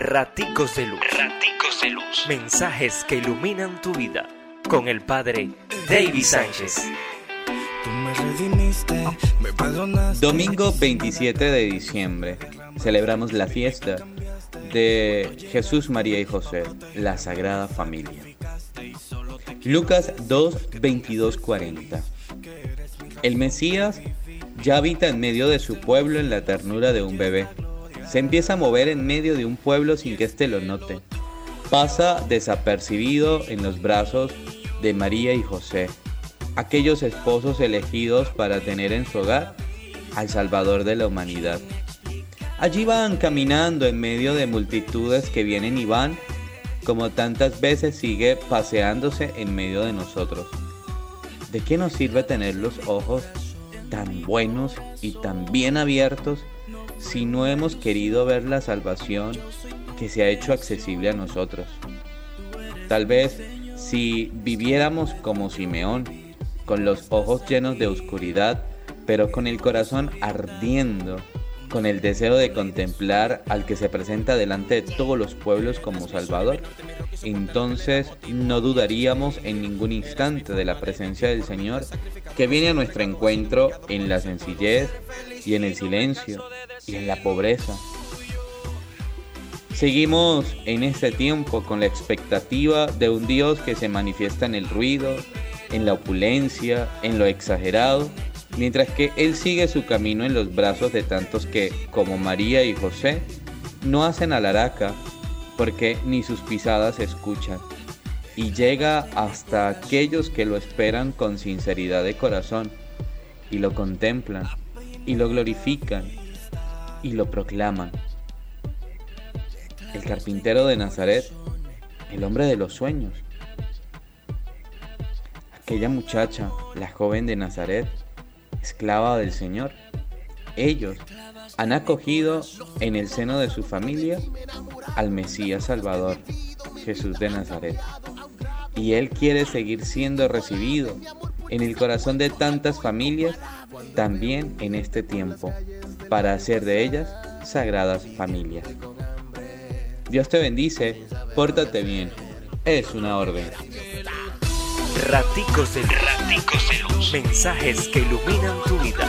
Raticos de Luz. Raticos de Luz. Mensajes que iluminan tu vida. Con el Padre David Sánchez. Domingo 27 de diciembre. Celebramos la fiesta de Jesús, María y José, la Sagrada Familia. Lucas 2, 22, 40. El Mesías ya habita en medio de su pueblo en la ternura de un bebé se empieza a mover en medio de un pueblo sin que éste lo note. Pasa desapercibido en los brazos de María y José, aquellos esposos elegidos para tener en su hogar al Salvador de la humanidad. Allí van caminando en medio de multitudes que vienen y van, como tantas veces sigue paseándose en medio de nosotros. ¿De qué nos sirve tener los ojos tan buenos y tan bien abiertos si no hemos querido ver la salvación que se ha hecho accesible a nosotros. Tal vez si viviéramos como Simeón, con los ojos llenos de oscuridad, pero con el corazón ardiendo, con el deseo de contemplar al que se presenta delante de todos los pueblos como Salvador, entonces no dudaríamos en ningún instante de la presencia del Señor que viene a nuestro encuentro en la sencillez y en el silencio y en la pobreza. Seguimos en este tiempo con la expectativa de un Dios que se manifiesta en el ruido, en la opulencia, en lo exagerado, mientras que Él sigue su camino en los brazos de tantos que, como María y José, no hacen alaraca porque ni sus pisadas escuchan, y llega hasta aquellos que lo esperan con sinceridad de corazón, y lo contemplan, y lo glorifican, y lo proclaman. El carpintero de Nazaret, el hombre de los sueños. Aquella muchacha, la joven de Nazaret, esclava del Señor. Ellos han acogido en el seno de su familia al Mesías Salvador, Jesús de Nazaret. Y Él quiere seguir siendo recibido en el corazón de tantas familias también en este tiempo, para hacer de ellas sagradas familias. Dios te bendice, pórtate bien, es una orden. Raticos de Raticos de luz. Mensajes que iluminan tu vida.